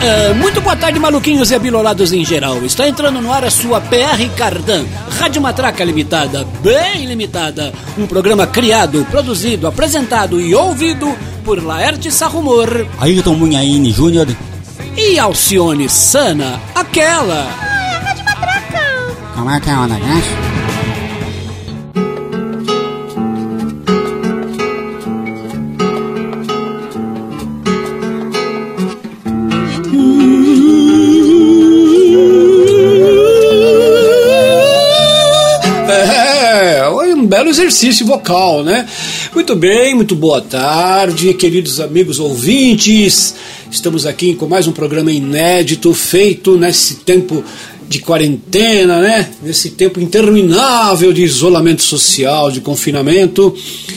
Uh, muito boa tarde, maluquinhos e abilolados em geral. Está entrando no ar a sua PR Cardan, Rádio Matraca Limitada, bem limitada. Um programa criado, produzido, apresentado e ouvido por Laerte Sarrumor, Ayrton Munhaine Júnior e Alcione Sana, aquela. Ai, a Rádio Matraca. Como é que é o negócio? Exercício vocal, né? Muito bem, muito boa tarde, queridos amigos ouvintes. Estamos aqui com mais um programa inédito feito nesse tempo de quarentena, né? Nesse tempo interminável de isolamento social, de confinamento.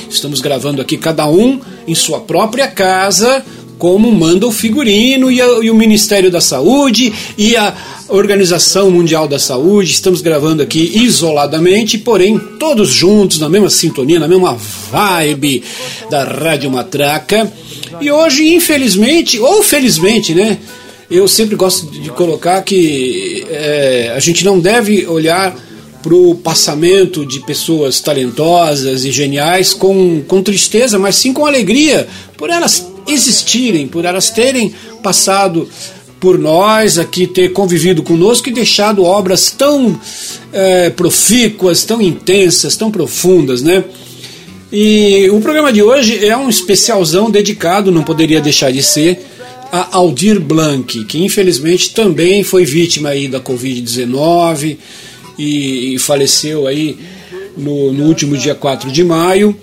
Estamos gravando aqui cada um em sua própria casa, como manda o figurino e, a, e, o Ministério da Saúde e a Organização Mundial da Saúde. Estamos gravando aqui isoladamente, porém todos juntos, na mesma sintonia, na mesma vibe da Rádio Matraca. E hoje, infelizmente, ou felizmente, né? Eu sempre gosto de colocar que é, a gente não deve olhar para o passamento de pessoas talentosas e geniais com, com tristeza, mas sim com alegria, por elas existirem, por elas terem passado por nós aqui, ter convivido conosco e deixado obras tão é, profícuas, tão intensas, tão profundas, né? E o programa de hoje é um especialzão dedicado, não poderia deixar de ser, a Aldir Blanc, que infelizmente também foi vítima aí da Covid-19 e, faleceu aí no, no último dia 4 de maio.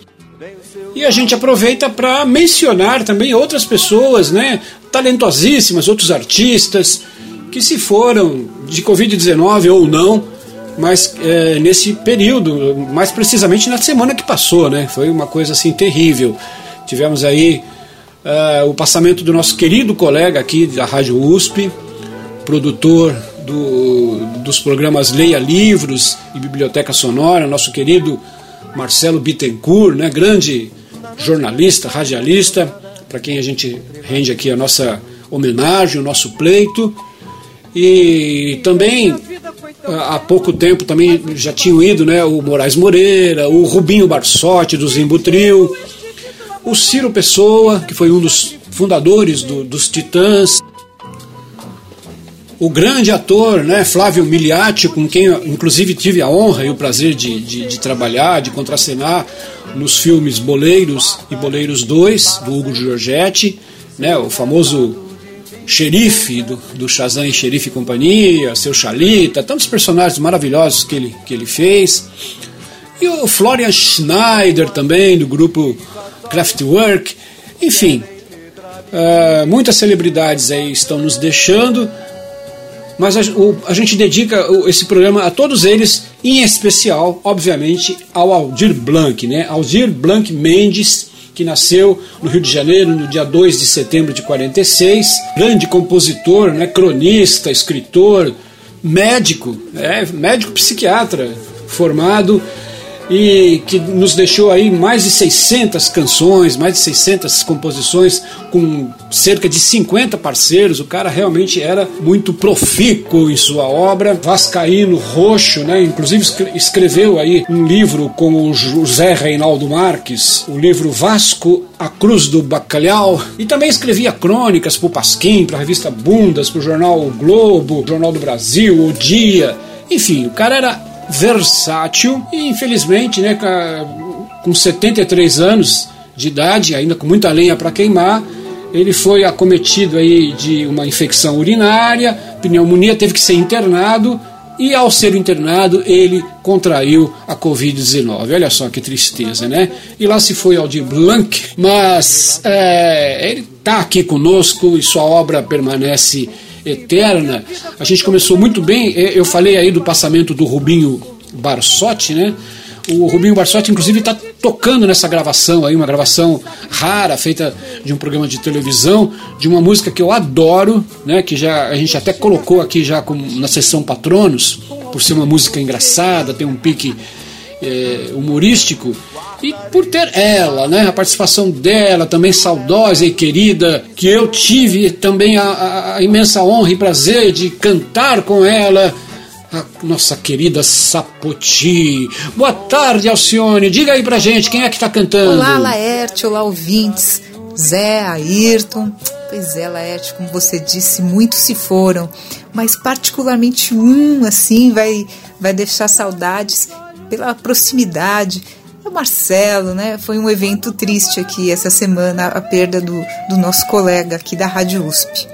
E a gente aproveita para mencionar também outras pessoas, né, talentosíssimas, outros artistas que se foram de Covid-19 ou não, mas é, nesse período, mais precisamente na semana que passou, né, foi uma coisa assim terrível. Tivemos aí uh, o passamento do nosso querido colega aqui da Rádio USP, produtor do, dos programas Leia Livros e Biblioteca Sonora, nosso querido Marcelo Bittencourt, né, grande jornalista, radialista, para quem a gente rende aqui a nossa homenagem, o nosso pleito. E também há pouco tempo também já tinham ido né, o Moraes Moreira, o Rubinho Barsotti do Zimbutril, o Ciro Pessoa, que foi um dos fundadores do, dos Titãs, o grande ator né, Flávio Miliati, com quem inclusive tive a honra e o prazer de, de, de trabalhar, de contracenar nos filmes Boleiros e Boleiros 2, do Hugo Giorgetti, né, o famoso xerife do, do Shazam e Xerife e Companhia, seu Chalita, tantos personagens maravilhosos que ele, que ele fez. E o Florian Schneider também, do grupo Kraftwerk. Enfim, uh, muitas celebridades aí estão nos deixando mas a, o, a gente dedica esse programa a todos eles, em especial, obviamente, ao Aldir Blanc, né? Aldir Blanc Mendes, que nasceu no Rio de Janeiro no dia 2 de setembro de 46, grande compositor, né? cronista, escritor, médico, é, médico psiquiatra, formado e que nos deixou aí mais de 600 canções, mais de 600 composições com cerca de 50 parceiros. O cara realmente era muito profícuo em sua obra, vascaíno roxo, né? Inclusive escreveu aí um livro com o José Reinaldo Marques, o livro Vasco a Cruz do Bacalhau, e também escrevia crônicas para o Pasquim, para a revista Bundas, para o jornal o Globo, Jornal do Brasil, O Dia. Enfim, o cara era versátil e infelizmente, né, com 73 anos de idade, ainda com muita lenha para queimar, ele foi acometido aí de uma infecção urinária, pneumonia, teve que ser internado e ao ser internado ele contraiu a Covid-19. Olha só que tristeza, né? E lá se foi Aldir Blanc, mas é, ele está aqui conosco e sua obra permanece eterna. A gente começou muito bem, é, eu falei aí do passamento do Rubinho Barsotti, né? O Rubinho Barsotti, inclusive, está tocando nessa gravação aí, uma gravação rara, feita de um programa de televisão, de uma música que eu adoro, né? Que já a gente até colocou aqui já como, na sessão Patronos, por ser uma música engraçada, tem um pique é, humorístico e por ter ela, né, a participação dela, também saudosa e querida, que eu tive também a, a imensa honra e prazer de cantar com ela, a nossa querida Sapoti. Boa tarde, Alcione. Diga aí pra gente, quem é que tá cantando? Olá, Laerte, olá, ouvintes. Zé, Ayrton. Pois é, Laerte, como você disse, muitos se foram, mas particularmente um, assim, vai, vai deixar saudades pela proximidade o Marcelo, né? Foi um evento triste aqui essa semana, a perda do, do nosso colega aqui da Rádio USP.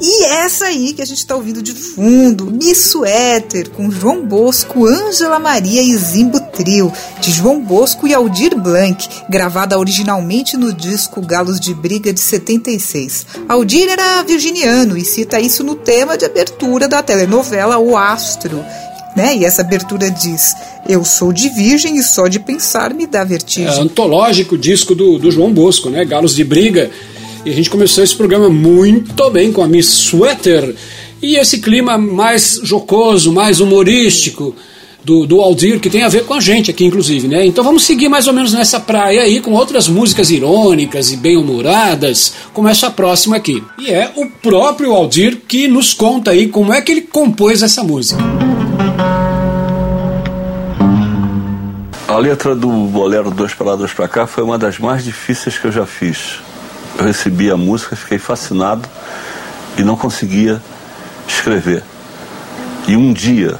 E essa aí que a gente está ouvindo de fundo, Miss Suéter, com João Bosco, Ângela Maria e Zimbo Trio, de João Bosco e Aldir Blanc, gravada originalmente no disco Galos de Briga de 76. Aldir era virginiano e cita isso no tema de abertura da telenovela O Astro, né? E essa abertura diz: Eu sou de virgem e só de pensar me dá vertigem. É antológico disco do, do João Bosco, né? Galos de Briga. E a gente começou esse programa muito bem com a Miss Sweater. E esse clima mais jocoso, mais humorístico do, do Aldir, que tem a ver com a gente aqui, inclusive, né? Então vamos seguir mais ou menos nessa praia aí, com outras músicas irônicas e bem-humoradas, como essa próxima aqui. E é o próprio Aldir que nos conta aí como é que ele compôs essa música. A letra do Bolero Dois para Lá, Dois para Cá foi uma das mais difíceis que eu já fiz. Eu recebi a música, fiquei fascinado e não conseguia escrever. E um dia,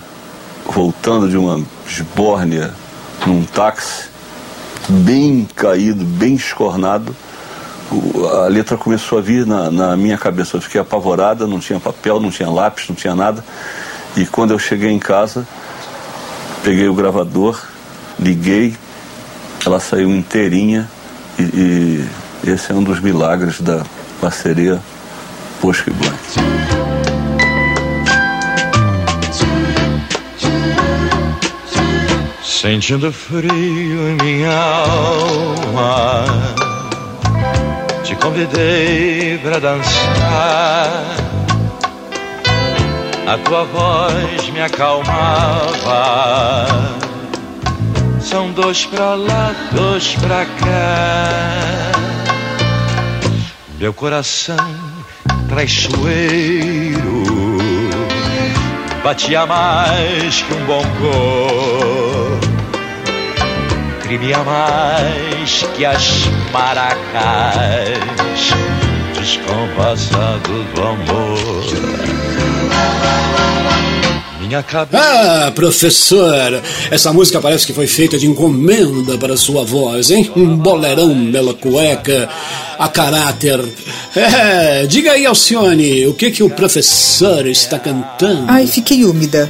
voltando de uma esbórnia num táxi, bem caído, bem escornado, a letra começou a vir na, na, minha cabeça. Eu fiquei apavorada, não tinha papel, não tinha lápis, não tinha nada. E quando eu cheguei em casa, peguei o gravador, liguei, ela saiu inteirinha e, e esse é um dos milagres da parceria Bosco e Blanc. Sentindo frio em minha alma, te convidei para dançar. A tua voz me acalmava são dois pra lá, dois pra cá. Meu coração traiçoeiro batia mais que um bongô, tremia mais que as maracas descompassados do amor. Minha cabeça. Ah, professor, essa música parece que foi feita de encomenda para sua voz, hein? Um bolerão bela cueca, a caráter. É, diga aí, Alcione, o que que o professor está cantando? Ai, fiquei úmida.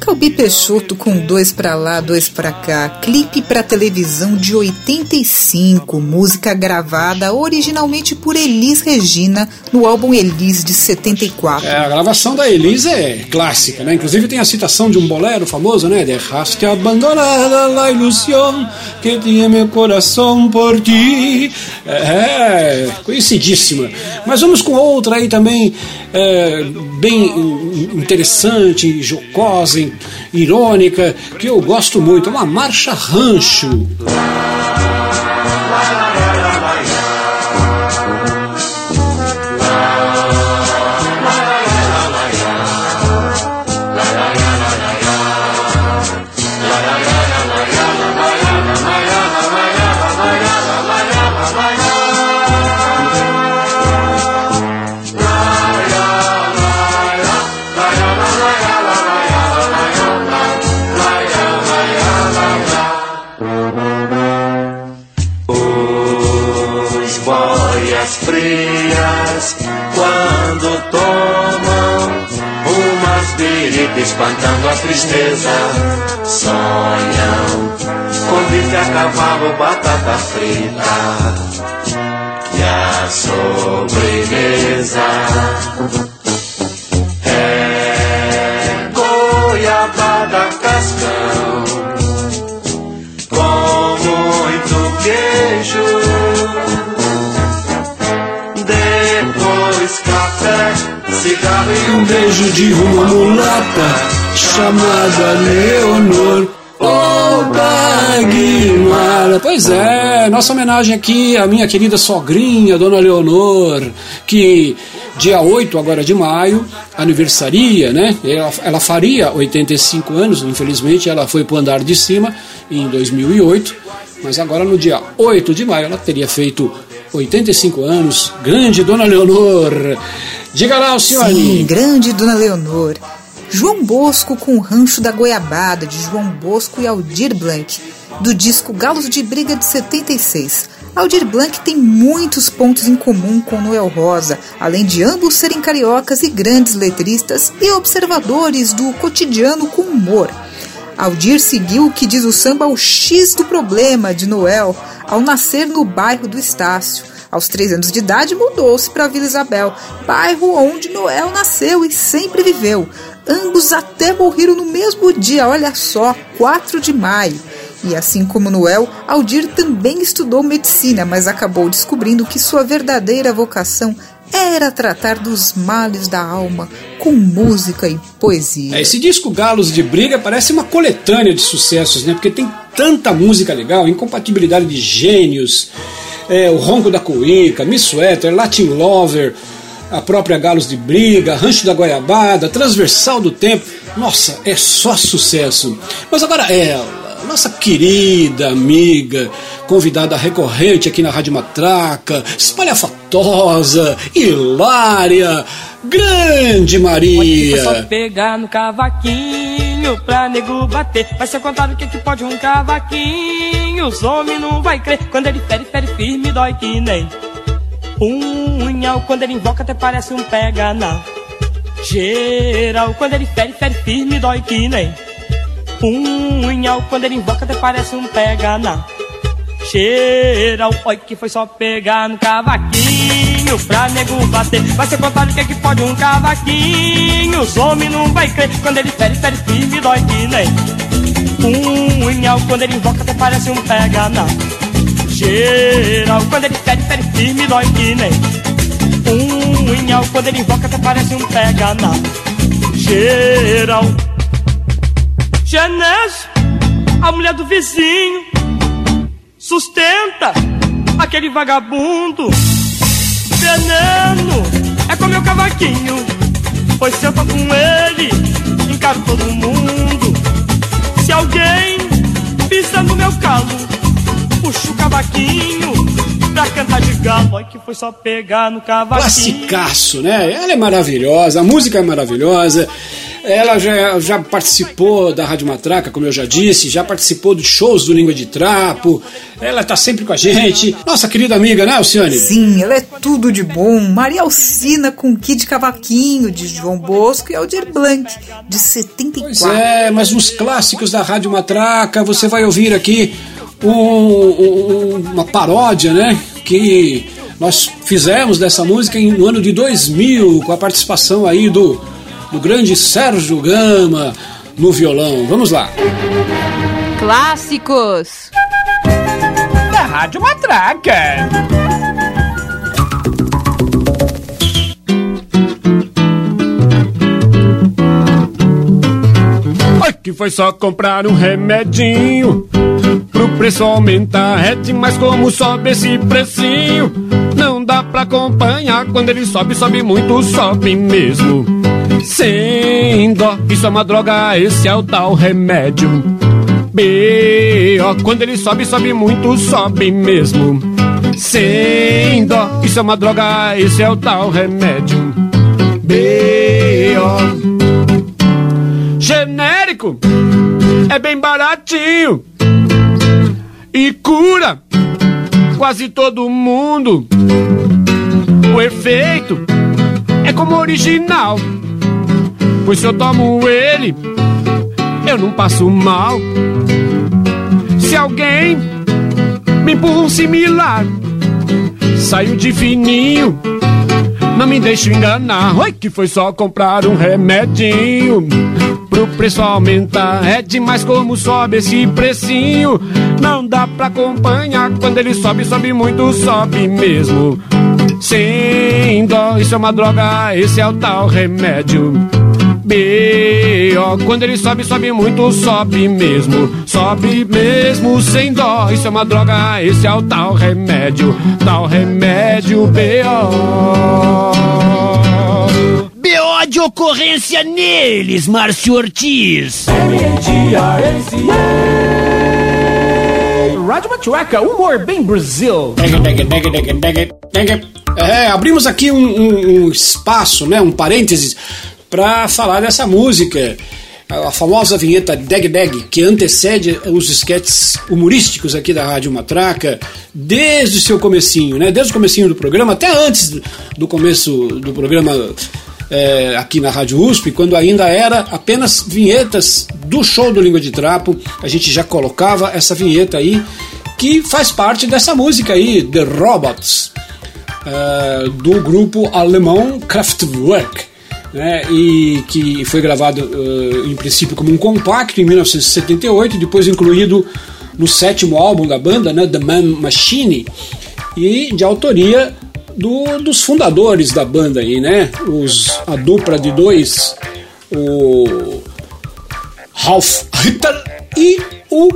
Calbi Peixoto com dois pra lá, dois pra cá. Clipe pra televisão de 85. Música gravada originalmente por Elis Regina no álbum Elis de 74. É, a gravação da Elis é clássica, né? Inclusive tem a citação de um bolero famoso, né? Dejaste abandonada la ilusión que tinha meu coração por ti. É, conhecidíssima. Mas vamos com outra aí também, é, bem interessante, jocosa, irônica, que eu gosto muito, uma marcha rancho. Sobremesa. É goiabada cascão com muito queijo. Depois café, cigarro e um beijo de uma mulata chamada Leonor. Oba, Guimara. Pois é, nossa homenagem aqui à minha querida sogrinha, Dona Leonor, que dia 8 agora de maio, aniversaria, né? Ela, ela faria 85 anos, infelizmente ela foi para o andar de cima em 2008, mas agora no dia 8 de maio ela teria feito 85 anos. Grande Dona Leonor. Diga lá, senhora. Sim, grande Dona Leonor. João Bosco com o Rancho da Goiabada, de João Bosco e Aldir Blanc, do disco Galos de Briga de 76. Aldir Blanc tem muitos pontos em comum com Noel Rosa, além de ambos serem cariocas e grandes letristas e observadores do cotidiano com humor. Aldir seguiu o que diz o samba o X do problema de Noel ao nascer no bairro do Estácio. Aos três anos de idade, mudou-se para Vila Isabel, bairro onde Noel nasceu e sempre viveu. Ambos até morreram no mesmo dia, olha só, 4 de maio. E assim como Noel, Aldir também estudou medicina, mas acabou descobrindo que sua verdadeira vocação era tratar dos males da alma com música e poesia. É, esse disco Galos de Briga parece uma coletânea de sucessos, né? Porque tem tanta música legal, incompatibilidade de gênios, é, o Ronco da Cuíca, Miss Sweater, Latin Lover, a própria Galos de Briga, Rancho da Goiabada, Transversal do Tempo. Nossa, é só sucesso. Mas agora ela, nossa querida amiga, convidada recorrente aqui na Rádio Matraca, espalhafatosa, hilária, grande Maria. Só pegar no cavaquinho pra nego bater. Vai ser contado o que, que pode um cavaquinho. Os homens não vai crer. Quando ele fere, fere firme, dói que nem punhal. Quando ele invoca, até parece um pega na geral. Quando ele fere, fere firme, dói que nem punhal. Quando ele invoca, até parece um pega na geral. Oi, que foi só pegar no cavaquinho pra nego bater. Vai ser contado o que, que pode um cavaquinho. Os homens não vai crer. Quando ele fere, fere firme, dói que nem punhal. Quando ele invoca, até parece um pega na geral. Quando ele fere, fere firme, dói que nem punhal. Quando ele invoca, até parece um pega na geral. Genésio, a mulher do vizinho, sustenta aquele vagabundo. Veneno é com meu cavaquinho, pois se eu tô com ele, encaro todo mundo. Se alguém pisa no meu calo, puxa o cavaquinho pra cantar de galo. Que foi só pegar no cavaquinho. Classicaço, né? Ela é maravilhosa, a música é maravilhosa. Ela já, já participou da Rádio Matraca, como eu já disse, já participou de shows do Língua de Trapo. Ela tá sempre com a gente. Nossa querida amiga, né, Alcione? Sim, ela é tudo de bom. Maria Alcina com Kid Cavaquinho, de João Bosco, e Aldir Blanc, de 74. Pois é, mas nos clássicos da Rádio Matraca você vai ouvir aqui um- um- uma paródia, né? Que nós fizemos dessa música em- no ano de 2000, com a participação aí do, do grande Sérgio Gama no violão. Vamos lá. Clássicos. da Rádio Matraca. Ai, que foi só comprar um remedinho pro preço aumentar. É demais como sobe esse precinho. Não dá pra acompanhar quando ele sobe, sobe muito, sobe mesmo. Sem dó, isso é uma droga, esse é o tal remédio. B.O. Quando ele sobe, sobe muito, sobe mesmo. Sem dó, isso é uma droga, esse é o tal remédio. B.O. Genérico é bem baratinho e cura quase todo mundo. O efeito é como original, pois se eu tomo ele, eu não passo mal. Se alguém me empurra um similar, saio de fininho, não me deixo enganar. Oi, que foi só comprar um remedinho pro preço aumentar. É demais como sobe esse precinho. Não dá pra acompanhar quando ele sobe, sobe muito, sobe mesmo. Sem dó, isso é uma droga, esse é o tal remédio. B.O. Quando ele sobe, sobe muito, sobe mesmo. Sobe mesmo sem dó. Isso é uma droga, esse é o tal remédio. Tal remédio B.O. B.O. de ocorrência neles, Márcio Ortiz. Rádio Matraca, humor bem Brasil. É, abrimos aqui um, um- um espaço, né, um parênteses, para falar dessa música, a famosa vinheta Deg Deg, que antecede os esquetes humorísticos aqui da Rádio Matraca, desde o seu comecinho, né, desde o comecinho do programa, até antes do- começo do programa é, aqui na Rádio USP, quando ainda era apenas vinhetas do show do Língua de Trapo, a gente já colocava essa vinheta aí, que faz parte dessa música aí, The Robots, eh, do grupo alemão Kraftwerk, né, e que foi gravado eh, em princípio como um compacto em 1978, depois incluído no sétimo álbum da banda, né, The Man Machine, e de autoria do- dos fundadores da banda aí, né, os, a dupla de dois, o Ralf Ritter e o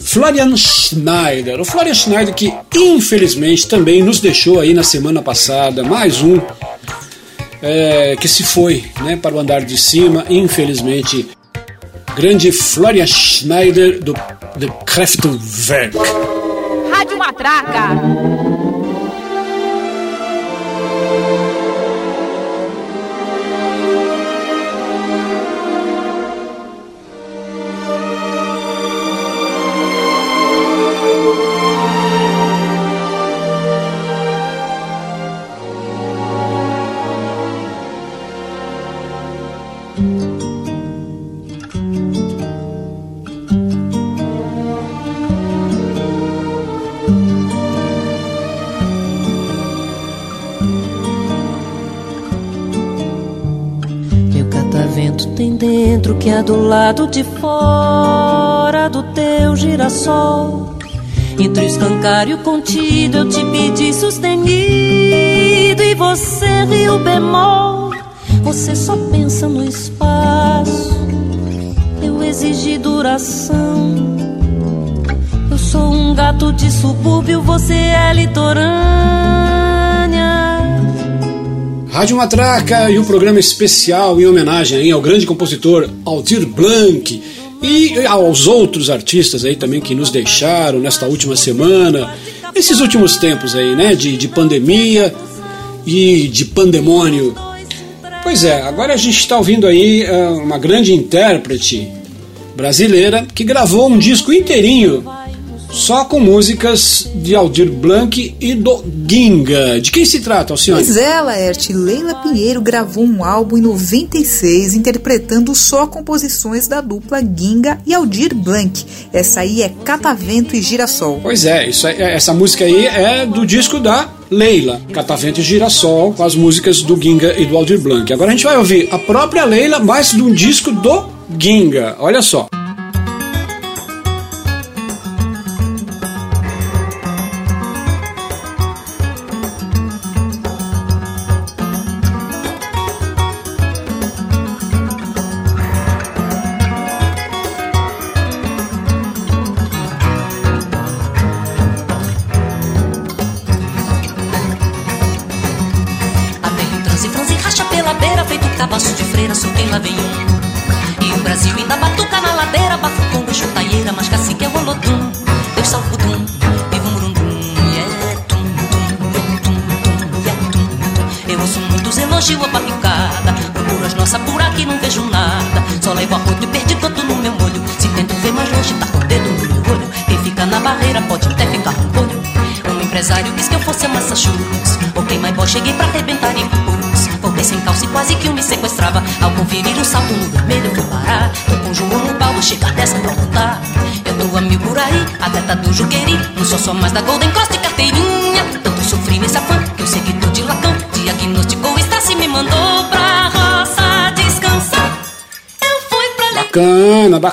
Florian Schneider. O Florian Schneider que infelizmente também nos deixou aí na semana passada, mais um é, que se foi né, para o andar de cima, infelizmente. Grande Florian Schneider do, do Kraftwerk. Rádio Matraca. Dentro que é do lado de fora do teu girassol. Entre o escancário contido eu te pedi sustenido e você riu bemol. Você só pensa no espaço, eu exigi duração. Eu sou um gato de subúrbio, você é litorânea. Rádio Matraca e o programa especial em homenagem aí ao grande compositor Aldir Blanc e aos outros artistas aí também que nos deixaram nesta última semana, nesses últimos tempos aí, né, de, de pandemia e de pandemônio. Pois é, agora a gente está ouvindo aí ah, uma grande intérprete brasileira que gravou um disco inteirinho só com músicas de Aldir Blanc e do Ginga. De quem se trata, Alcione? Pois é, Laerte, Leila Pinheiro gravou um álbum em 96 interpretando só composições da dupla Ginga e Aldir Blanc. Essa aí é Catavento e Girassol. Pois é, isso aí- essa música aí é do disco da Leila, Catavento e Girassol, com as músicas do Ginga e do Aldir Blanc. Agora a gente vai ouvir a própria Leila, mais de um disco do Ginga. Olha só.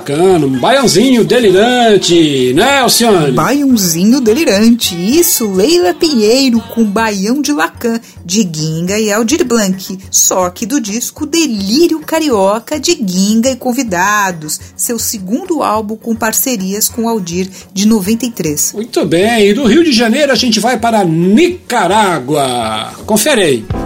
Bacana. Um baiãozinho delirante, né, Alcione? Baiãozinho delirante. Isso, Leila Pinheiro com Baião de Lacan, de Ginga e Aldir Blanc. Só que do disco Delírio Carioca, de Ginga e Convidados. Seu segundo álbum com parcerias com Aldir, de 93. Muito bem. E do Rio de Janeiro a gente vai para Nicarágua. Confere aí.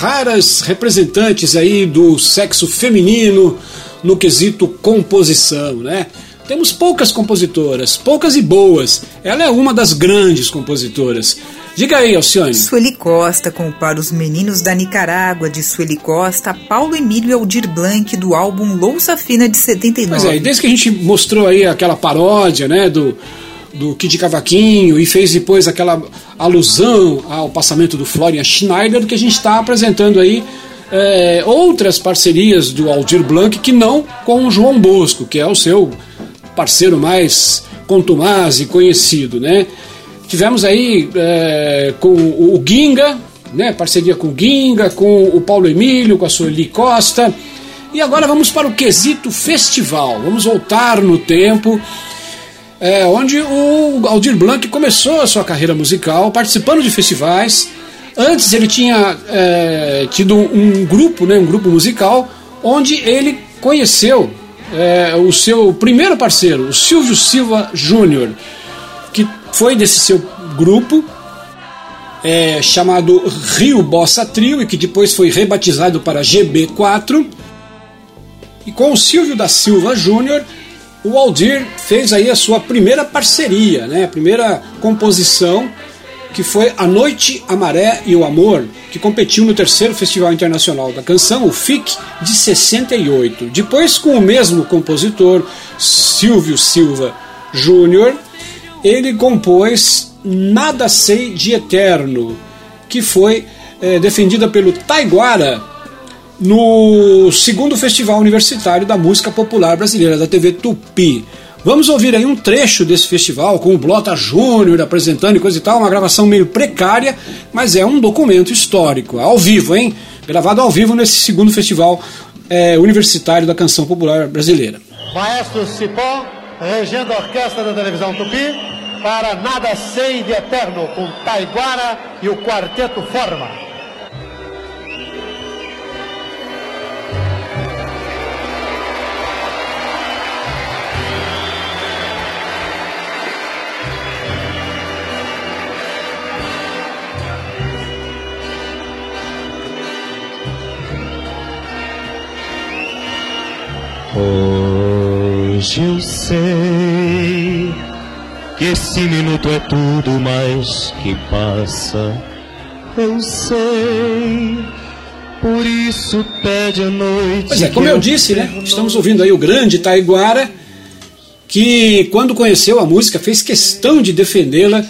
Raras representantes aí do sexo feminino no quesito composição, né? Temos poucas compositoras, poucas e boas. Ela é uma das grandes compositoras. Diga aí, Alcione. Sueli Costa com Para os Meninos da Nicarágua, de Sueli Costa, Paulo Emílio Aldir Blanc, do álbum Louça Fina, de 79. Pois é, e desde que a gente mostrou aí aquela paródia, né, do, do Kid Cavaquinho e fez depois aquela alusão ao passamento do Florian Schneider, que a gente está apresentando aí é, outras parcerias do Aldir Blanc que não com o João Bosco, que é o seu parceiro mais contumaz e conhecido, né? Tivemos aí é, com o Ginga, né? Parceria com o Ginga, com o Paulo Emílio, com a Sueli Costa. E agora vamos para o quesito festival. Vamos voltar no tempo é, onde o Aldir Blanc começou a sua carreira musical participando de festivais. Antes ele tinha é, tido um grupo, né, um grupo musical, onde ele conheceu é, o seu primeiro parceiro, o Silvio Silva Júnior, que foi desse seu grupo é, chamado Rio Bossa Trio e que depois foi rebatizado para GB4. E com o Silvio da Silva Júnior o Aldir fez aí a sua primeira parceria, né? a primeira composição, que foi A Noite, a Maré e o Amor, que competiu no terceiro Festival Internacional da Canção, o FIC, de 68. Depois, com o mesmo compositor, Silvio Silva Júnior, ele compôs Nada Sei de Eterno, que foi é, defendida pelo Taiguara no segundo Festival Universitário da Música Popular Brasileira, da TV Tupi. Vamos ouvir aí um trecho desse festival com o Blota Júnior apresentando e coisa e tal, uma gravação meio precária, mas é um documento histórico, ao vivo, hein? Gravado ao vivo nesse segundo Festival é, Universitário da Canção Popular Brasileira. Maestro Cipó, regendo a orquestra da televisão Tupi, para Nada Sei de Eterno, com Taiguara e o Quarteto Forma. Hoje eu sei que esse minuto é tudo mais que passa. Eu sei, por isso pede a noite. Pois é, como eu disse, né? Estamos ouvindo aí o grande Taiguara, que quando conheceu a música fez questão de defendê-la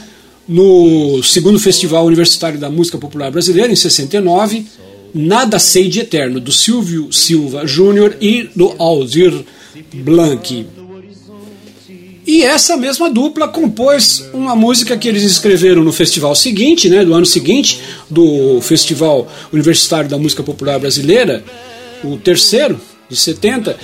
no segundo Festival Universitário da Música Popular Brasileira, em 69 Nada Sei de Eterno, do Silvio Silva Júnior e do Aldir Blanc. E essa mesma dupla compôs uma música que eles escreveram no festival seguinte, né, do ano seguinte, do Festival Universitário da Música Popular Brasileira, o terceiro, de 70,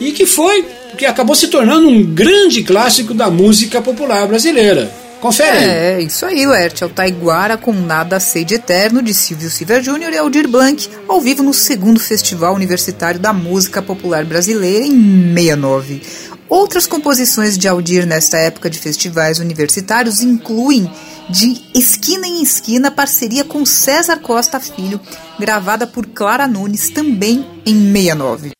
e que foi, que acabou se tornando um grande clássico da música popular brasileira. Confere. É, isso aí, Laerte. É o Taiguara com Nada Sei de Eterno, de Silvio Silva Júnior e Aldir Blanc, ao vivo no segundo Festival Universitário da Música Popular Brasileira, em 69. Outras composições de Aldir nesta época de festivais universitários incluem De Esquina em Esquina, parceria com César Costa Filho, gravada por Clara Nunes também em 69.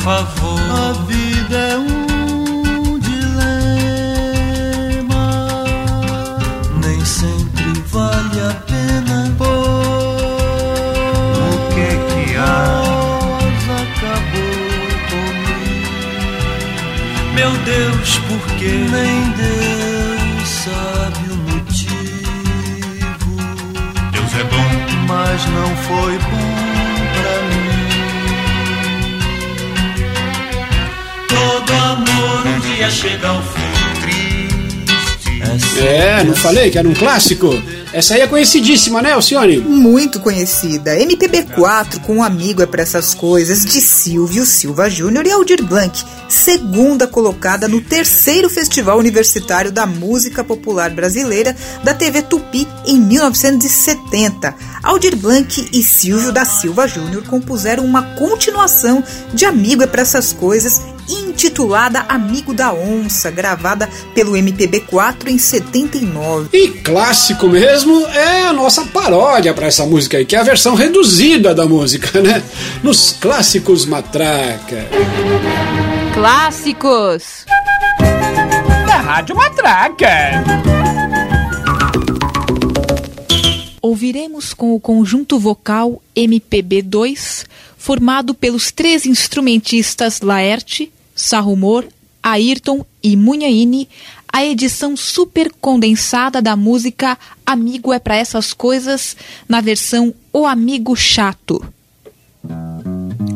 Favor. A vida é um dilema. Nem sempre vale a pena. O que que há? Acabou comigo. Meu Deus, por quê? Nem Deus sabe o motivo. Deus é bom. mas não foi bom chega ao fim. Triste. É, não falei que era um clássico? Essa aí é conhecidíssima, né, Alcione? Muito conhecida. MPB4 com um amigo é para essas coisas de Silvio Silva Júnior e Aldir Blanc, segunda colocada no terceiro Festival Universitário da Música Popular Brasileira da TV Tupi em 1970. Aldir Blanc e Silvio da Silva Júnior compuseram uma continuação de Amigo é para essas coisas intitulada Amigo da Onça, gravada pelo MPB4 em 79. E clássico mesmo é a nossa paródia para essa música aí, que é a versão reduzida da música, né? Nos clássicos Matraca. Clássicos. Da Rádio Matraca. Ouviremos com o conjunto vocal MPB2, formado pelos três instrumentistas Laerte, Sarrumor, Ayrton e Munhaine, a edição super condensada da música Amigo é pra essas coisas, na versão O Amigo Chato.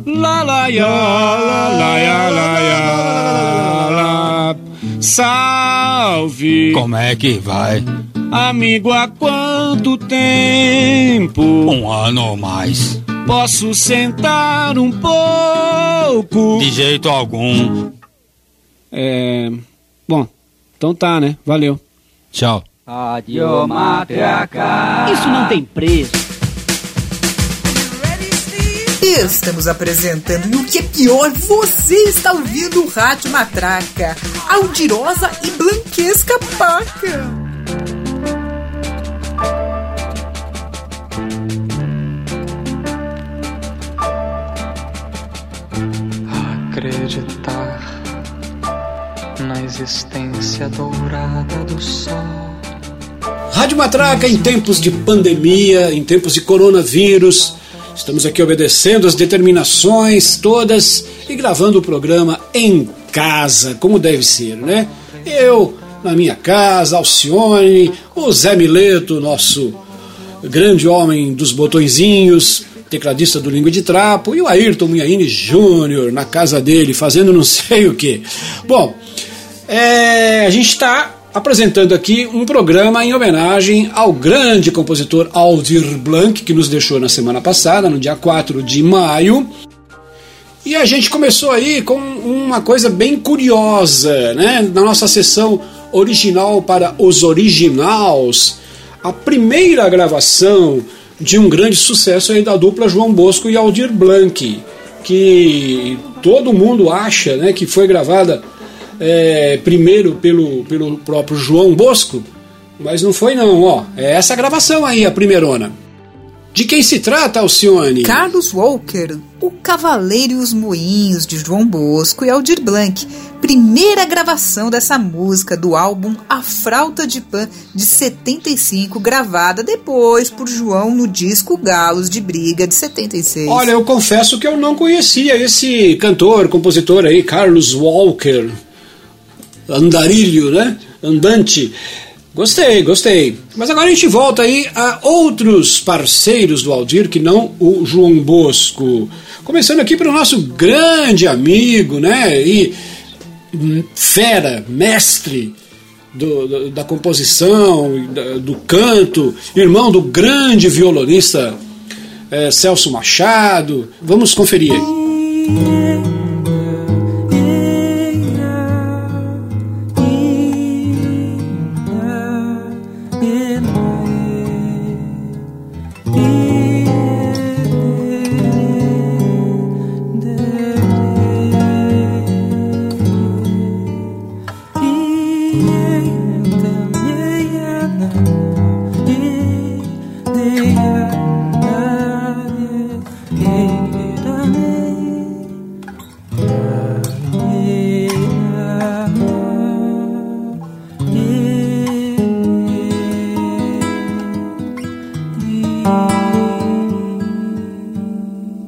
Lá, lá, ya, lá, lá, ya, lá, ya, lá. Salve! Como é que vai? Amigo, há quanto tempo? Um ano ou mais. Posso sentar um pouco? De jeito algum. É. Bom, então tá, né? Valeu. Tchau. Rádio Matraca. Isso não tem preço. Estamos apresentando, e o que é pior, você está ouvindo o Rádio Matraca, Aldirosa e Blanquesca Paca. Acreditar na existência dourada do sol. Rádio Matraca em tempos de pandemia, em tempos de coronavírus. Estamos aqui obedecendo as determinações todas e gravando o programa em casa, como deve ser, né? Eu na minha casa, Alcione, o Zé Mileto, nosso grande homem dos botõezinhos, tecladista do Língua de Trapo, e o Ayrton Munhaine Júnior na casa dele, fazendo não sei o que. Bom, é, a gente está apresentando aqui um programa em homenagem ao grande compositor Aldir Blanc, que nos deixou na semana passada, no dia 4 de maio. E a gente começou aí com uma coisa bem curiosa, né? Na nossa sessão original para os originals, a primeira gravação de um grande sucesso aí da dupla João Bosco e Aldir Blanc, que todo mundo acha né, que foi gravada é, primeiro pelo, pelo próprio João Bosco, mas não foi não, ó. É essa gravação aí, a primeirona. De quem se trata, Alcione? Carlos Walker, o Cavaleiro e os Moinhos de João Bosco e Aldir Blanc. Primeira gravação dessa música do álbum A Frauta de Pan de 75, gravada depois por João no disco Galos de Briga de 76. Olha, eu confesso que eu não conhecia esse cantor, compositor aí, Carlos Walker. Andarilho, né? Andante. Gostei, gostei. Mas agora a gente volta aí a outros parceiros do Aldir que não o João Bosco. Começando aqui pelo nosso grande amigo, né? E fera, mestre do, do, da composição, do canto, irmão do grande violonista é, Celso Machado. Vamos conferir aí.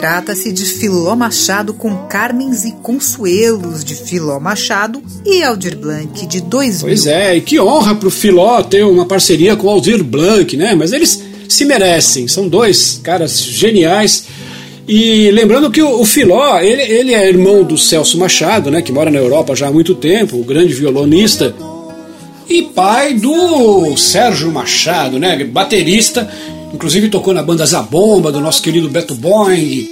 Trata-se de Filó Machado com Carmens e Consuelos, de Filó Machado e Aldir Blanc, de 2000. Pois é, e que honra pro Filó ter uma parceria com Aldir Blanc, né? Mas eles se merecem, são dois caras geniais. E lembrando que o, Filó, ele, ele é irmão do Celso Machado, né? Que mora na Europa já há muito tempo, o grande violonista e pai do Sérgio Machado, né? Baterista, inclusive tocou na banda Zabomba do nosso querido Beto Boing,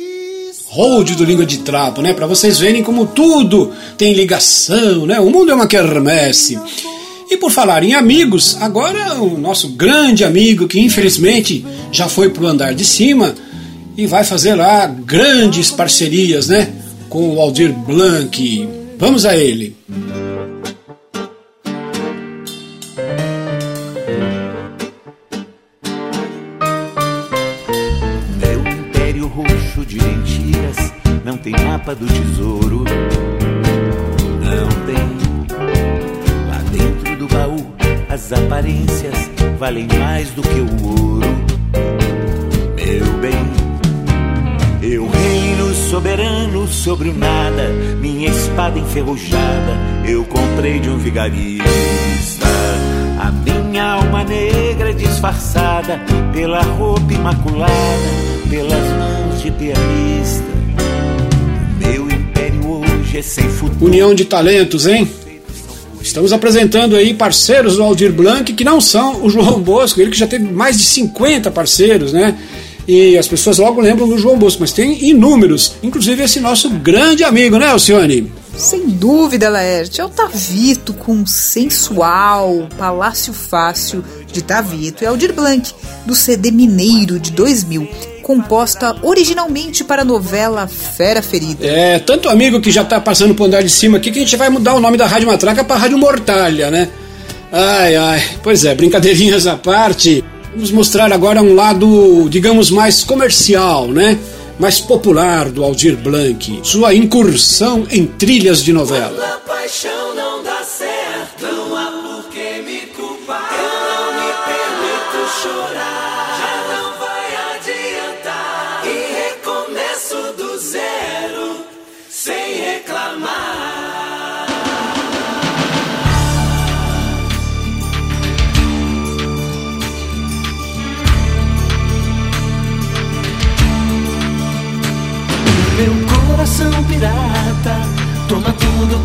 Hold do Língua de Trapo, né? Para vocês verem como tudo tem ligação, né? O mundo é uma quermesse. E por falar em amigos, agora o nosso grande amigo que infelizmente já foi pro andar de cima e vai fazer lá grandes parcerias, né? Com o Aldir Blanc. Vamos a ele. Mapa do tesouro. Não tem. Lá dentro do baú, as aparências valem mais do que o ouro. Meu bem, eu reino soberano sobre o nada. Minha espada enferrujada eu comprei de um vigarista. A minha alma negra disfarçada pela roupa imaculada, pelas mãos de pianista União de talentos, hein? Estamos apresentando aí parceiros do Aldir Blanc que não são o João Bosco, ele que já teve mais de 50 parceiros, né? E as pessoas logo lembram do João Bosco, mas tem inúmeros, inclusive esse nosso grande amigo, né, Alcione? Sem dúvida, Laerte, é o Tavito com Sensual, Palácio Fácil de Tavito e Aldir Blanc, do CD Mineiro de 2000 composta originalmente para a novela Fera Ferida. É, tanto amigo que já está passando por andar de cima aqui que a gente vai mudar o nome da Rádio Matraca para Rádio Mortalha, né? Ai, ai, pois é, brincadeirinhas à parte. Vamos mostrar agora um lado, digamos, mais comercial, né? Mais popular do Aldir Blanc. Sua incursão em trilhas de novela. coração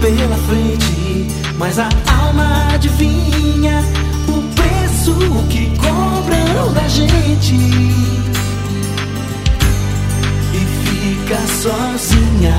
pela frente, mas a alma adivinha o preço que cobram da gente e fica sozinha.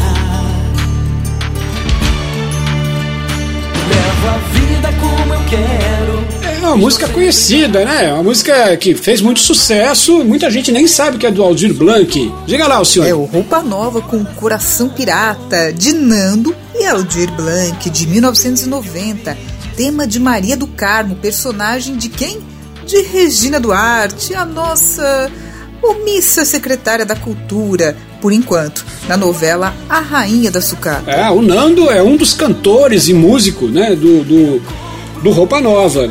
Levo a vida como eu quero é uma música conhecida, né? É uma música que fez muito sucesso, muita gente nem sabe que é do Aldir Blanc. Diga lá, o senhor. É o Roupa Nova com Coração Pirata, de Nando e Aldir Blanc, de 1990. Tema de Maria do Carmo, personagem de quem? de Regina Duarte, a nossa omissa secretária da Cultura, por enquanto, na novela A Rainha da Sucata. É, o Nando é um dos cantores e músico né, do, do, do Roupa Nova.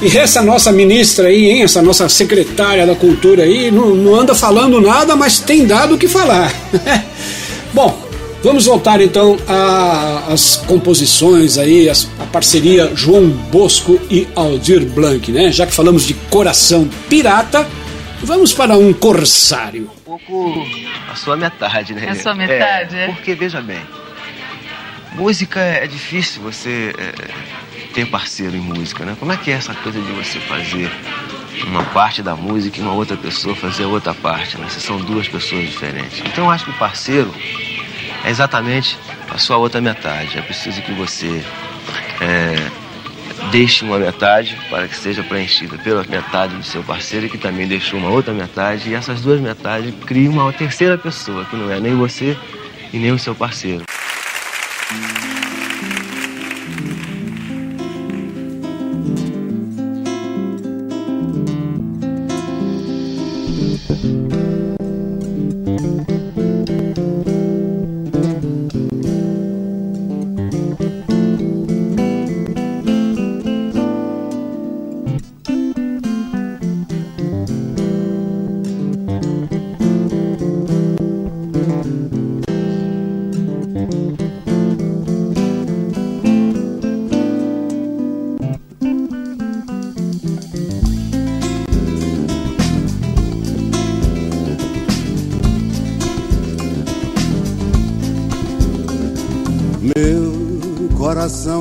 E essa nossa ministra aí, hein, essa nossa secretária da Cultura aí, não, não anda falando nada, mas tem dado o que falar. Bom, vamos voltar então às composições aí, as, a parceria João Bosco e Aldir Blanc, né? Já que falamos de coração pirata, vamos para um corsário. Um pouco a sua metade, né? A sua metade, é. é. Porque, veja bem, música é difícil você é, ter parceiro em música, né? Como é que é essa coisa de você fazer uma parte da música e uma outra pessoa fazer a outra parte, né? São duas pessoas diferentes. Então eu acho que o parceiro é exatamente a sua outra metade. É preciso que você é, deixe uma metade para que seja preenchida pela metade do seu parceiro que também deixou uma outra metade e essas duas metades criam uma terceira pessoa que não é nem você e nem o seu parceiro.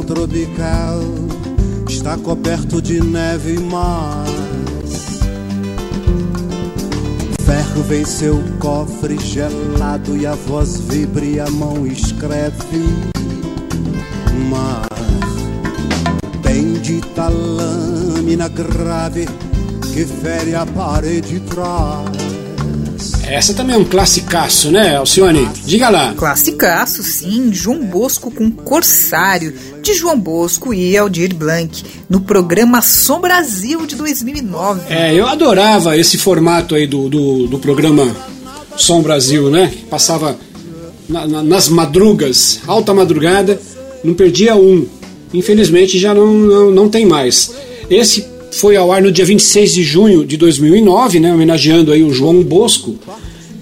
Tropical está coberto de neve e mar. Ferro vem seu cofre gelado e a voz vibra e a mão escreve. Mar, bendita lâmina grave que fere a parede trás. Essa também é um classicaço, né, Alcione? Diga lá. Classicaço, sim. João Bosco com Corsário, de João Bosco e Aldir Blanc, no programa Som Brasil de 2009. É, eu adorava esse formato aí do, do, do programa Som Brasil, né? Passava na, na, nas madrugas, alta madrugada, não perdia um. Infelizmente já não, não, não tem mais. Esse foi ao ar no dia 26 de junho de 2009, né, homenageando aí o João Bosco.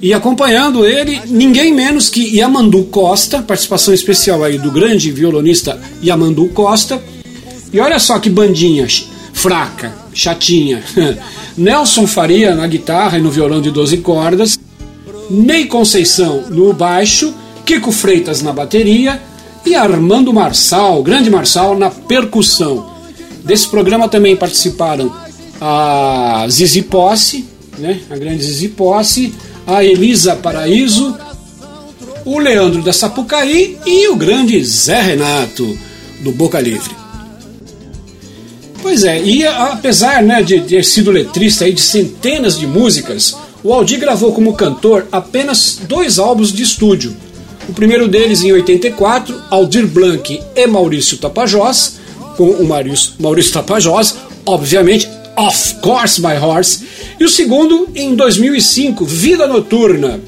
E acompanhando ele, ninguém menos que Yamandu Costa, participação especial aí do grande violonista Yamandu Costa. E olha só que bandinha fraca, chatinha. Nelson Faria na guitarra e no violão de 12 cordas, Ney Conceição no baixo, Kiko Freitas na bateria e Armando Marçal, grande Marçal, na percussão. Desse programa também participaram a Zizi Posse, né, a grande Zizi Posse, a Elisa Paraíso, o Leandro da Sapucaí e o grande Zé Renato, do Boca Livre. Pois é, e apesar né, de ter sido letrista aí de centenas de músicas, o Aldi gravou como cantor apenas dois álbuns de estúdio. O primeiro deles em 84, Aldir Blanc e Maurício Tapajós, com o Maurício, Maurício Tapajós, obviamente, Of Course My Horse, e o segundo em 2005, Vida Noturna,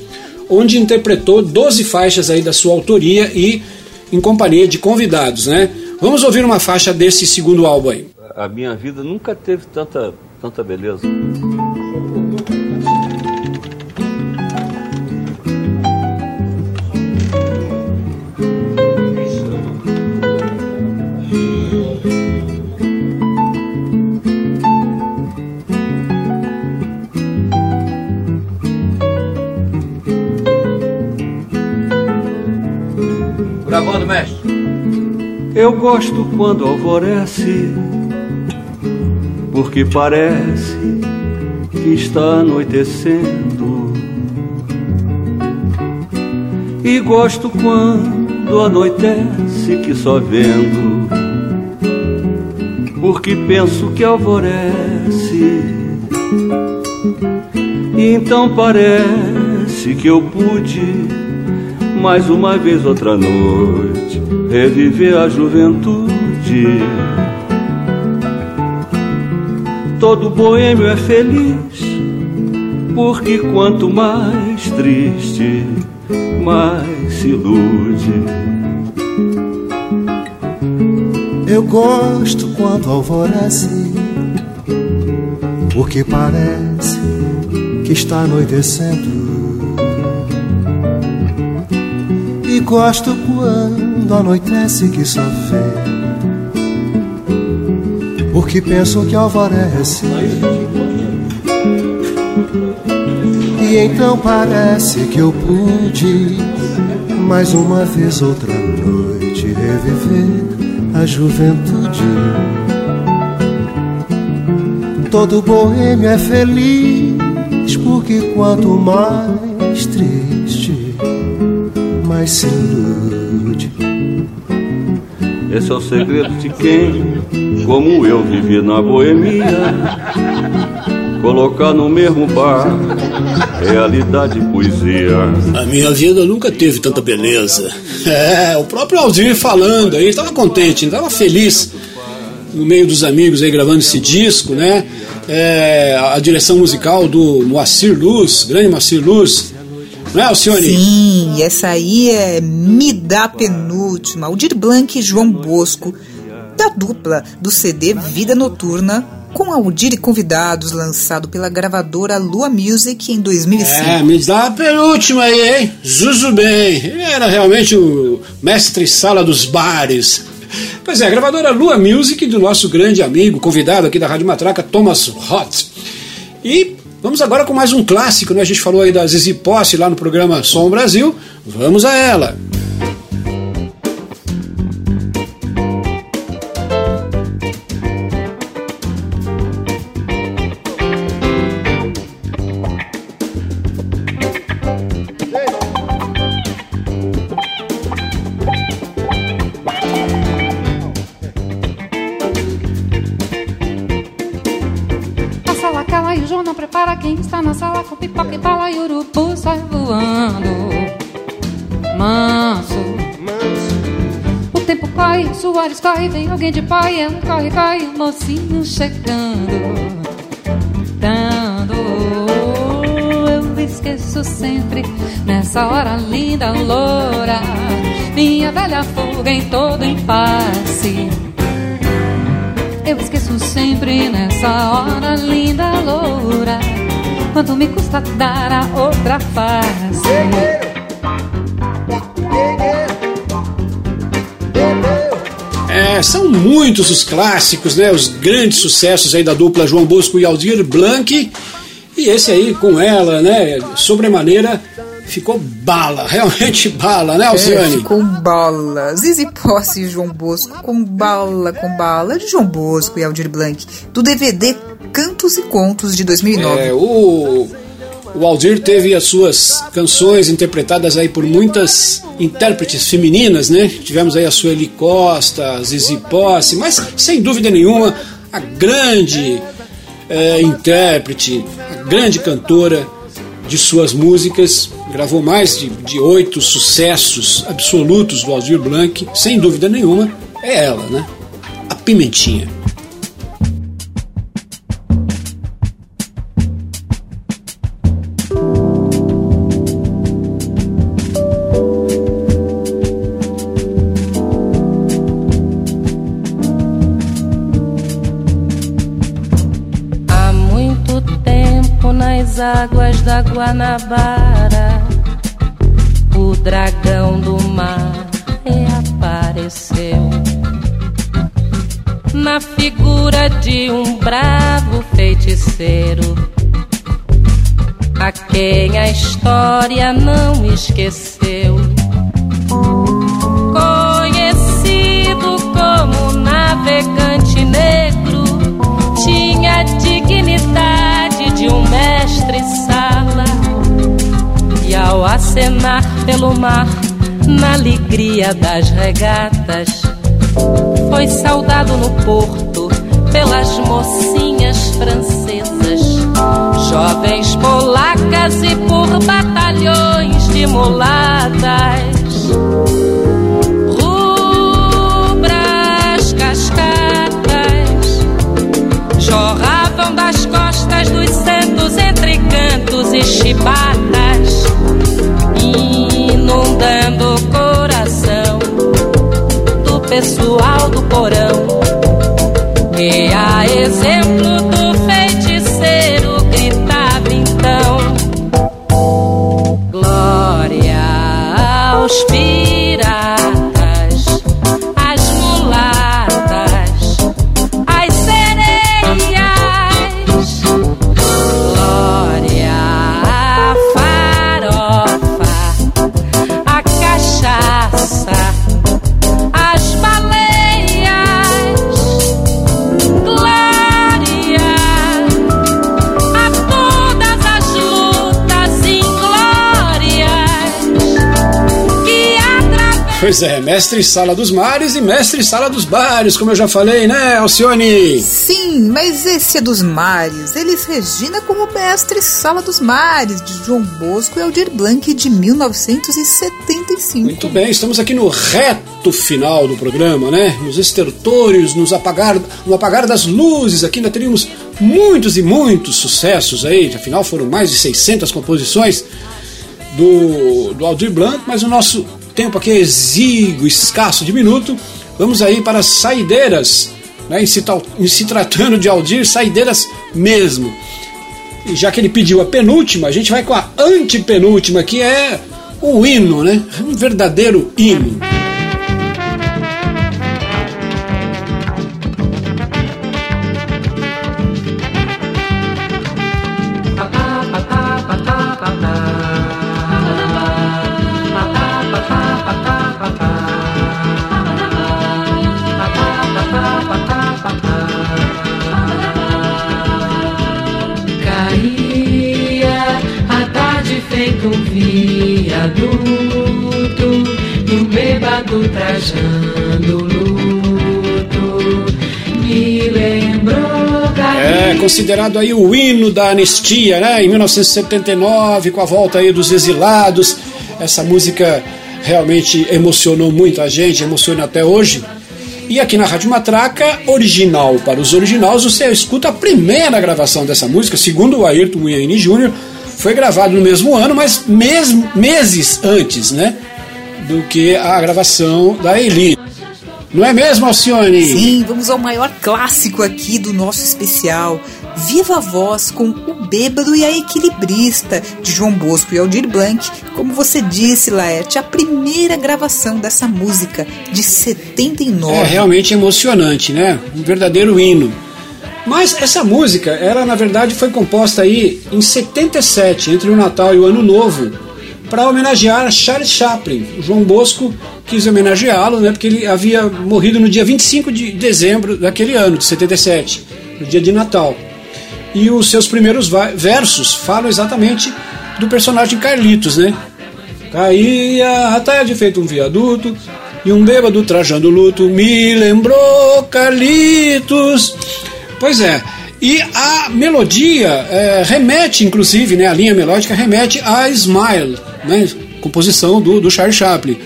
onde interpretou 12 faixas aí da sua autoria e em companhia de convidados, né? Vamos ouvir uma faixa desse segundo álbum aí. A minha vida nunca teve tanta, tanta beleza. Mestre. Eu gosto quando alvorece, porque parece que está anoitecendo. E gosto quando anoitece que só vendo, porque penso que alvorece. E então parece que eu pude mais uma vez outra noite reviver a juventude. Todo boêmio é feliz, porque quanto mais triste, mais se ilude. Eu gosto quando alvorece, porque parece que está anoitecendo. E gosto quando anoitece que só vê porque penso que alvarece. E então parece que eu pude mais uma vez outra noite reviver a juventude. Todo boêmio é feliz porque quanto mais mais se ilude. Esse é o segredo de quem, como eu, vivi na boemia. Colocar no mesmo bar realidade e poesia. A minha vida nunca teve tanta beleza. É, o próprio Aldir falando aí, estava contente, estava feliz no meio dos amigos aí gravando esse disco, né? É, a direção musical do Moacir Luz, grande Moacir Luz, não é, Alcione? Sim, essa aí é Me Dá Penúltima, Aldir Blanc e João Bosco, da dupla do CD Vida Noturna, com Aldir e convidados, lançado pela gravadora Lua Music em 2005. É, me dá a penúltima aí, hein? Zuzu bem. Ele era realmente o mestre sala dos bares. Pois é, a gravadora Lua Music do nosso grande amigo, convidado aqui da Rádio Matraca, Thomas Hott. E Vamos agora com mais um clássico, né? A gente falou aí da Zizi Posse lá no programa Som Brasil. Vamos a ela. Corre, o suor escorre, vem alguém de pai, ela corre, corre, o mocinho chegando. Dando, eu esqueço sempre, nessa hora linda, loura, minha velha fuga em todo impasse. Eu esqueço sempre nessa hora linda, loura Quanto me custa dar a outra face? É, são muitos os clássicos, né? Os grandes sucessos aí da dupla João Bosco e Aldir Blanc. E esse aí com ela, né? Sobremaneira ficou bala, realmente bala, né, Alciane? É, ficou bala. Zizi Posse e João Bosco com bala, com bala de João Bosco e Aldir Blanc, do DVD Cantos e Contos de 2009. É, o, o Aldir teve as suas canções interpretadas aí por muitas intérpretes femininas, né? Tivemos aí a Sueli Costa, a Zizi Posse, mas sem dúvida nenhuma a grande é, intérprete, a grande cantora de suas músicas, gravou mais de, de oito sucessos absolutos do Aldir Blanc, sem dúvida nenhuma, é ela, né? A Pimentinha. Águas da Guanabara, o dragão do mar reapareceu na figura de um bravo feiticeiro, a quem a história não esqueceu. Conhecido como navegante negro, tinha dignidade de um mestre-sala. E ao acenar pelo mar, na alegria das regatas, foi saudado no porto pelas mocinhas francesas, jovens polacas e por batalhões de mulatas. Rubras cascatas jorravam da chuvas e chibatas inundando o coração do pessoal do porão. E a exemplo do Pois é, mestre Sala dos Mares e mestre Sala dos Bares, como eu já falei, né, Alcione? Sim, mas esse é dos mares. Eles Regina como mestre Sala dos Mares, de João Bosco e Aldir Blanc, de 1975. Muito bem, estamos aqui no reto final do programa, né? Nos estertores, nos apagar, no apagar das luzes. Aqui ainda teríamos muitos e muitos sucessos aí, afinal foram mais de 600 composições do, do Aldir Blanc, mas o nosso tempo aqui é exíguo, escasso de minuto. Vamos aí para as saideiras, né? em, se, em se tratando de Aldir, saideiras mesmo. E já que ele pediu a penúltima, a gente vai com a antepenúltima, que é o hino, né? Um verdadeiro hino. Considerado aí o hino da anistia, né? Em 1979, com a volta aí dos exilados, essa música realmente emocionou muita gente, emociona até hoje. E aqui na Rádio Matraca, original para os originais, você escuta a primeira gravação dessa música, segundo o Ayrton Munhaine Jr., foi gravado no mesmo ano, mas mes meses antes, né? Do que a gravação da Eli. Não é mesmo, Alcione? Sim, vamos ao maior clássico aqui do nosso especial. Viva voz com O Bêbado e a Equilibrista, de João Bosco e Aldir Blanc. Como você disse, Laerte, a primeira gravação dessa música, de 79. É realmente emocionante, né? Um verdadeiro hino. Mas essa música, ela na verdade foi composta aí em 77, entre o Natal e o Ano Novo, para homenagear Charles Chaplin. O João Bosco quis homenageá-lo, né? Porque ele havia morrido no dia 25 de dezembro daquele ano, de 77, no dia de Natal. E os seus primeiros versos falam exatamente do personagem Carlitos, né? Caía a tarde feito um viaduto e um bêbado trajando luto me lembrou Carlitos. Pois é, e a melodia é, remete, inclusive, né, a linha melódica remete a Smile, né, composição do, do Charles Chaplin.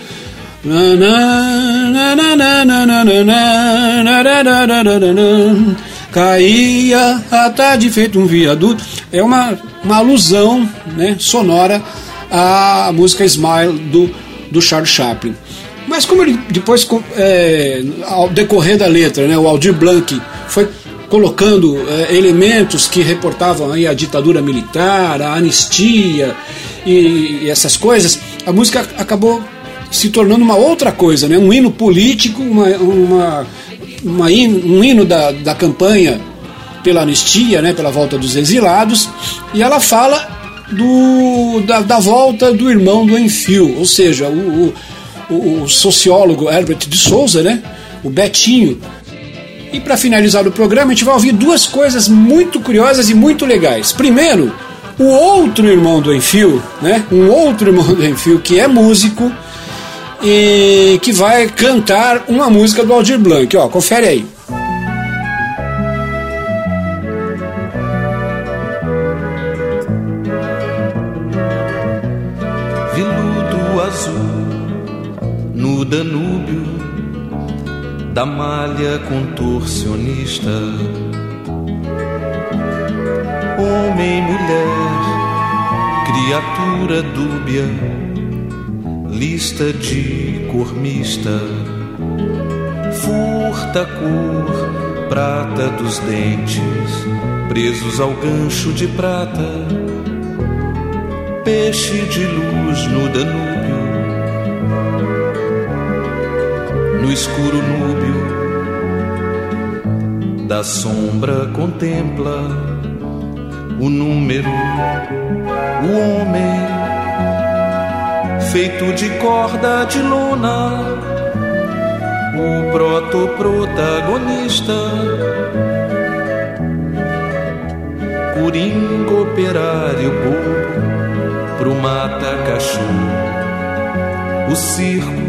Caía a tarde feito um viaduto. É uma, uma alusão né, sonora à música Smile do, do Charles Chaplin. Mas como ele depois, é, ao decorrer da letra, né, o Aldir Blanc foi colocando é, elementos que reportavam aí a ditadura militar, a anistia e, e, essas coisas, a música acabou se tornando uma outra coisa, né, um hino político, uma, uma uma hino- um hino da, da campanha pela anistia, né, pela volta dos exilados, e ela fala do, da, da volta do irmão do Enfio, ou seja, o, o, o- sociólogo Herbert de Souza, né, o Betinho. E para finalizar o programa, a gente vai ouvir duas coisas muito curiosas e muito legais. Primeiro, o outro irmão do Enfio, né, um outro irmão do Enfio que é músico e que vai cantar uma música do Aldir Blanc. Ó, confere aí. Veludo azul no Danúbio da malha contorcionista. Homem mulher criatura dúbia, lista de cor mista, furta a cor prata dos dentes, presos ao gancho de prata, peixe de luz no Danúbio, no escuro núbio da sombra contempla o número, o homem, feito de corda de lona, o proto-protagonista, coringa operário bobo pro mata-cachorro, o circo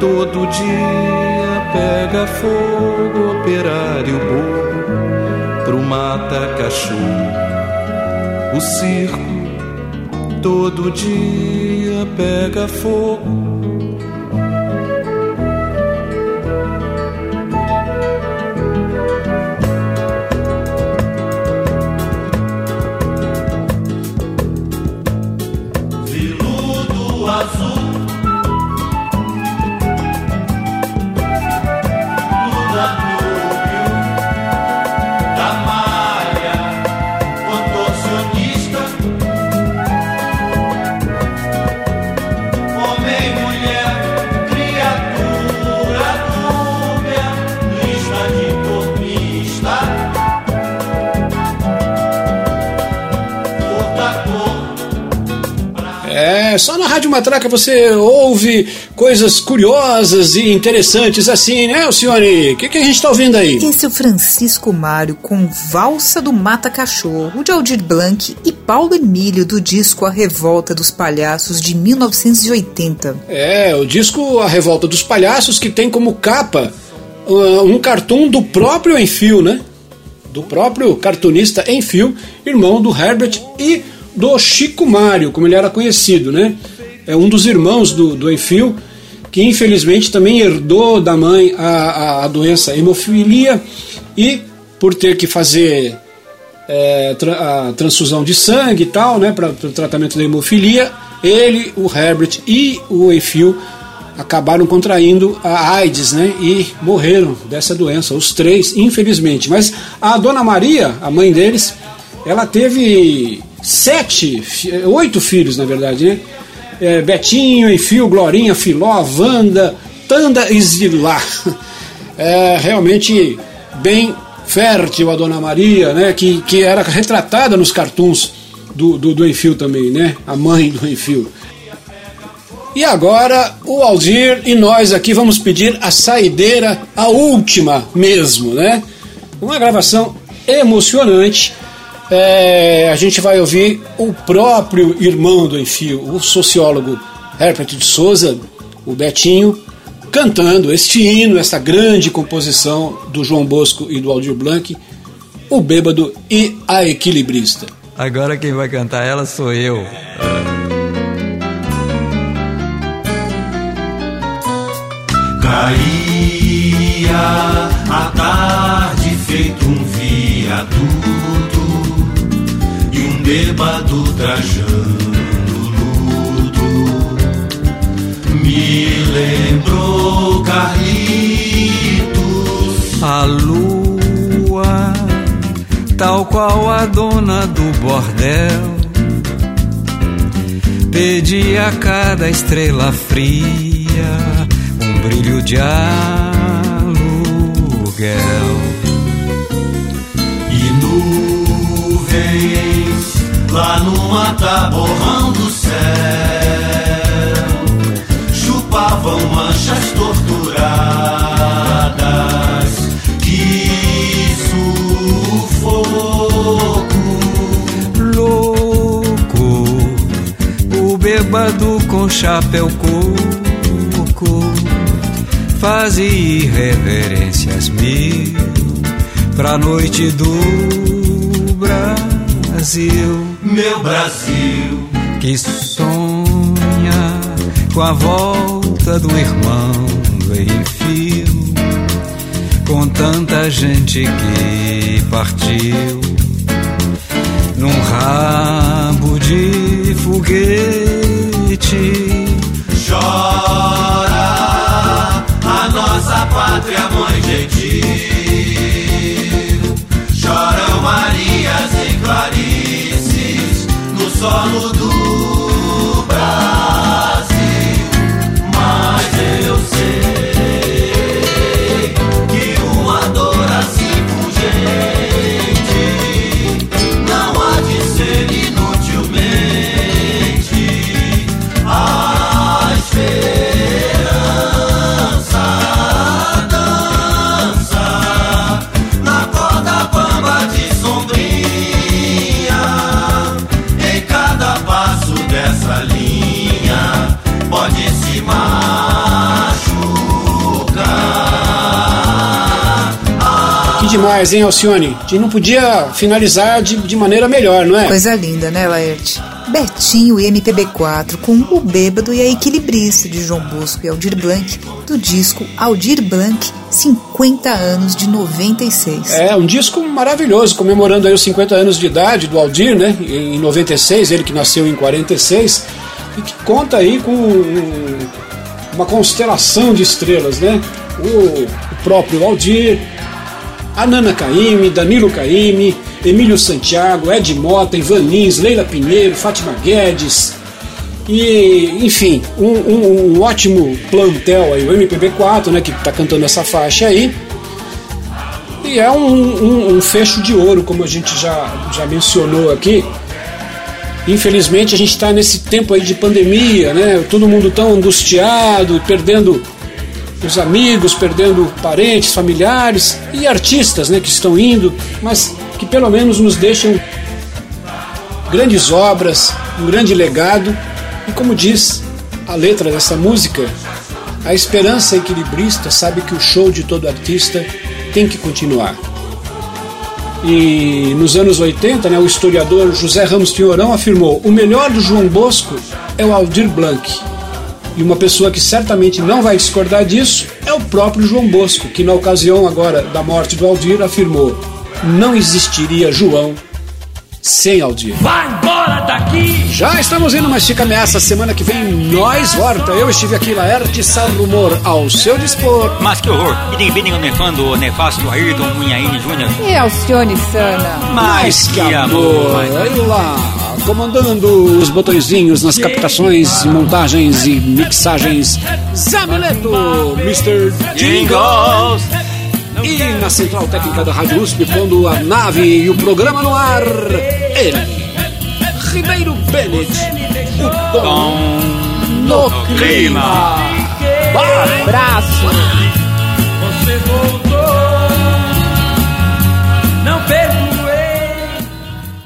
todo dia pega fogo, operário bobo pro mata-cachorro. O circo todo dia pega fogo. É, só na Rádio Matraca você ouve coisas curiosas e interessantes assim, né, Alcione? O que, que a gente está ouvindo aí? Esse é o Francisco Mário com Valsa do Mata Cachorro, de Aldir Blanc e Paulo Emílio, do disco A Revolta dos Palhaços, de 1980. É, o disco A Revolta dos Palhaços, que tem como capa uh, um cartoon do próprio Enfio, né? Do próprio cartunista Enfio, irmão do Herbert e do Chico Mário, como ele era conhecido, né? É um dos irmãos do, do Enfio, que infelizmente também herdou da mãe a, a, a doença hemofilia e por ter que fazer é, tra, a transfusão de sangue e tal, né, para o tratamento da hemofilia, ele, o Herbert e o Enfio acabaram contraindo a AIDS, né, e morreram dessa doença, os três, infelizmente. Mas a dona Maria, a mãe deles, ela teve sete, oito filhos, na verdade, né? É, Betinho, Enfio, Glorinha, Filó, Wanda, Tanda e Zilá. É realmente bem fértil a Dona Maria, né? Que, que era retratada nos cartoons do, do, do Enfio também, né? A mãe do Enfio. E agora o Aldir e nós aqui vamos pedir a saideira, a última mesmo, né? Uma gravação emocionante é, a gente vai ouvir o próprio irmão do Enfio, o sociólogo Herbert de Souza, o Betinho, cantando este hino, essa grande composição do João Bosco e do Aldir Blanc, O Bêbado e a Equilibrista. Agora quem vai cantar ela sou eu. Caía a tarde feito um viaduto bêbado trajando luto me lembrou Carlitos. A lua, tal qual a dona do bordel, pedia a cada estrela fria um brilho de aluguel. Lá no mataborrão do céu chupavam manchas torturadas. Que sufoco! Louco, o bêbado com chapéu coco fazia reverências mil pra noite do Brasil. Meu Brasil, que sonha com a volta do irmão do enfio, com tanta gente que partiu. num rabo de foguete. Chora a nossa pátria, mãe gentil. No solo demais, hein, Alcione? A gente não podia finalizar de, de maneira melhor, não é? Coisa linda, né, Laerte? Betinho e MPB4 com O Bêbado e a Equilibrista de João Bosco e Aldir Blanc, do disco Aldir Blanc, 50 anos de 96. É, um disco maravilhoso, comemorando aí os 50 anos de idade do Aldir, né? Em 96, ele que nasceu em 46, e que conta aí com um- uma constelação de estrelas, né? O próprio Aldir, a Nana Caymmi, Danilo Caymmi, Emílio Santiago, Ed Mota, Ivan Lins, Leila Pinheiro, Fátima Guedes, e, enfim, um, um- um ótimo plantel aí, o MPB4, né, que está cantando essa faixa aí. E é um- um fecho de ouro, como a gente já, já mencionou aqui. Infelizmente a gente está nesse tempo aí de pandemia, né? Todo mundo tão angustiado, perdendo os amigos, perdendo parentes, familiares e artistas, né, que estão indo, mas que pelo menos nos deixam grandes obras, um grande legado. E como diz a letra dessa música, a esperança equilibrista sabe que o show de todo artista tem que continuar. E nos anos 80, né, o historiador José Ramos Tinhorão afirmou: o melhor do João Bosco é o Aldir Blanc. E uma pessoa que certamente não vai discordar disso é o próprio João Bosco, que na ocasião agora da morte do Aldir afirmou: não existiria João sem Aldir. Vai embora daqui! Já estamos indo, mas fica ameaça. Semana que vem nós volta. Eu estive aqui, Laerte Salrumor, ao seu dispor. Mas que horror! Idem bem o nefando, o nefasto Ayrton Munhaine Júnior. E Alcione Sana. Mas que amor! Aí lá, comandando os botõezinhos nas captações, montagens e mixagens, Zamileto, Mr. Jingles. E na central técnica da Rádio USP, pondo a nave e o programa no ar, ele, Ribeiro Bennett, o dom no clima. Abraço.